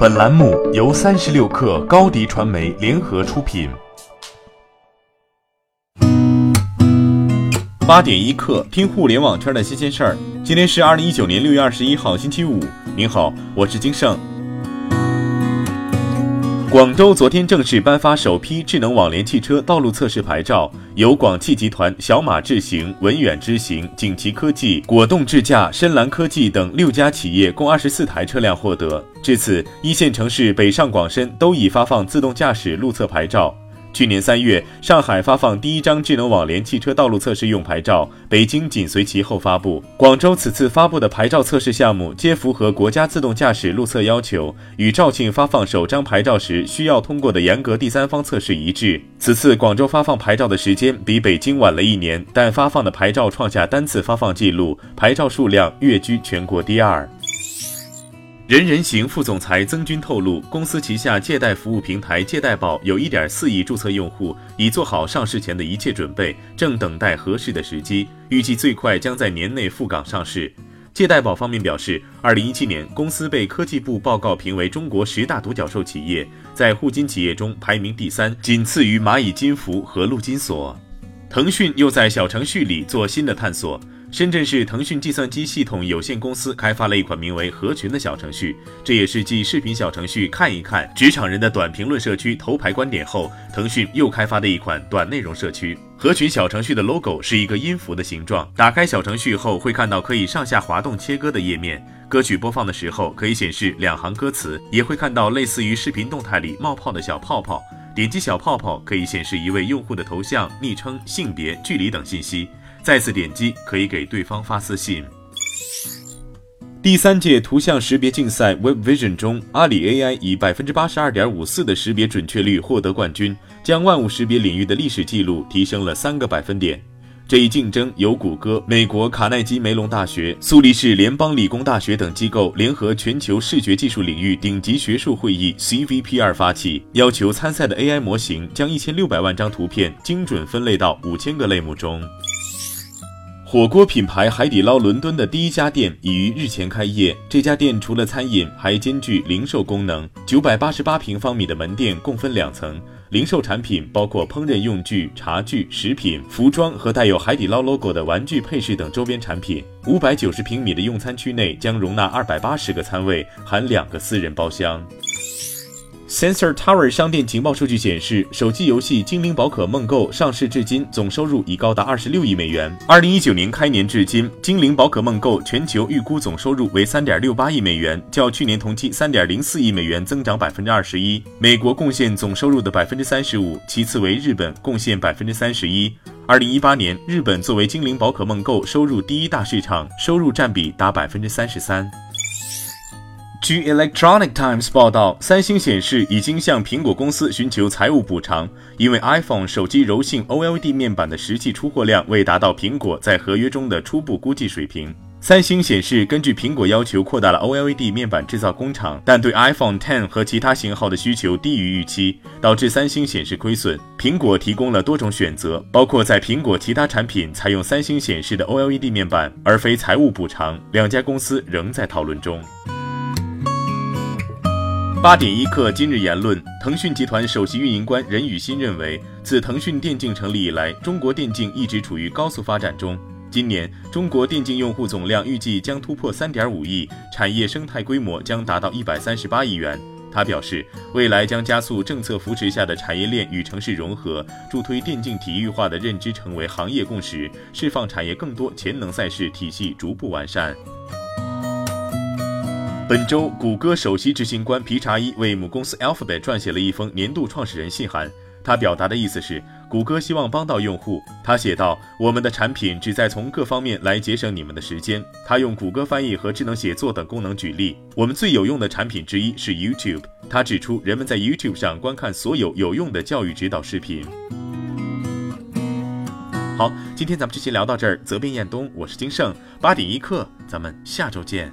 本栏目由三十六氪高低传媒联合出品。八点一刻，听互联网圈的新鲜事儿。今天是二零一九年六月二十一号，星期五。您好，我是金盛。广州昨天正式颁发首批智能网联汽车道路测试牌照，由广汽集团、小马智行、文远知行、景奇科技、果冻智驾、深蓝科技等六家企业共二十四台车辆获得。至此，一线城市北上广深都已发放自动驾驶路测牌照。去年三月，上海发放第一张智能网联汽车道路测试用牌照，北京紧随其后发布。广州此次发布的牌照测试项目皆符合国家自动驾驶路测要求，与肇庆发放首张牌照时需要通过的严格第三方测试一致。此次广州发放牌照的时间比北京晚了一年，但发放的牌照创下单次发放记录，牌照数量跃居全国第二。人人行副总裁曾军透露，公司旗下借贷服务平台借贷宝有1.4亿注册用户，已做好上市前的一切准备，正等待合适的时机，预计最快将在年内赴港上市。借贷宝方面表示，2017年公司被科技部报告评为中国十大独角兽企业，在互金企业中排名第三，仅次于蚂蚁金服和陆金所。腾讯又在小程序里做新的探索。深圳市腾讯计算机系统有限公司开发了一款名为“合群”的小程序，这也是继视频小程序“看一看”职场人的短评论社区头牌观点后，腾讯又开发的一款短内容社区。合群小程序的 logo 是一个音符的形状，打开小程序后会看到可以上下滑动切割的页面，歌曲播放的时候可以显示两行歌词，也会看到类似于视频动态里冒泡的小泡泡。点击小泡泡可以显示一位用户的头像、昵称、性别、距离等信息。再次点击可以给对方发私信。第三届图像识别竞赛 Web Vision 中，阿里 AI 以百分之八十二点五四的识别准确率获得冠军，将万物识别领域的历史记录提升了三个百分点。这一竞争由谷歌、美国卡耐基梅隆大学、苏黎世联邦理工大学等机构联合全球视觉技术领域顶级学术会议 CVPR 发起，要求参赛的 AI 模型将一千六百万张图片精准分类到五千个类目中。火锅品牌海底捞伦敦的第一家店已于日前开业。这家店除了餐饮，还兼具零售功能。九百八十八平方米的门店共分两层，零售产品包括烹饪用具、茶具、食品、服装和带有海底捞 logo 的玩具、配饰等周边产品。五百九十平米的用餐区内将容纳二百八十个餐位，含两个私人包厢。Sensor Tower 商店情报数据显示，手机游戏《精灵宝可梦 Go》上市至今总收入已高达二十六亿美元。二零一九年开年至今，《精灵宝可梦 Go》全球预估总收入为三点六八亿美元，较去年同期三点零四亿美元增长百分之二十一。美国贡献总收入的百分之三十五，其次为日本贡献百分之三十一。二零一八年，日本作为《精灵宝可梦 Go》收入第一大市场，收入占比达百分之三十三。据 Electronic Times 报道，三星显示已经向苹果公司寻求财务补偿，因为 iPhone 手机柔性 OLED 面板的实际出货量未达到苹果在合约中的初步估计水平。三星显示，根据苹果要求扩大了 OLED 面板制造工厂，但对 iPhone 10和其他型号的需求低于预期，导致三星显示亏损。苹果提供了多种选择，包括在苹果其他产品采用三星显示的 OLED 面板，而非财务补偿。两家公司仍在讨论中。八点一刻，今日言论：腾讯集团首席运营官任宇欣认为，自腾讯电竞成立以来，中国电竞一直处于高速发展中。今年，中国电竞用户总量预计将突破三点五亿，产业生态规模将达到一百三十八亿元。他表示，未来将加速政策扶持下的产业链与城市融合，助推电竞体育化的认知成为行业共识，释放产业更多潜能赛事体系逐步完善。本周，谷歌首席执行官皮查伊为母公司 Alphabet 撰写了一封年度创始人信函。他表达的意思是，谷歌希望帮到用户。他写道：“我们的产品旨在从各方面来节省你们的时间。”他用谷歌翻译和智能写作等功能举例。我们最有用的产品之一是 YouTube。他指出，人们在 YouTube 上观看所有有用的教育指导视频。好，今天咱们这期聊到这儿。责编：彦东，我是金盛。八点一刻，咱们下周见。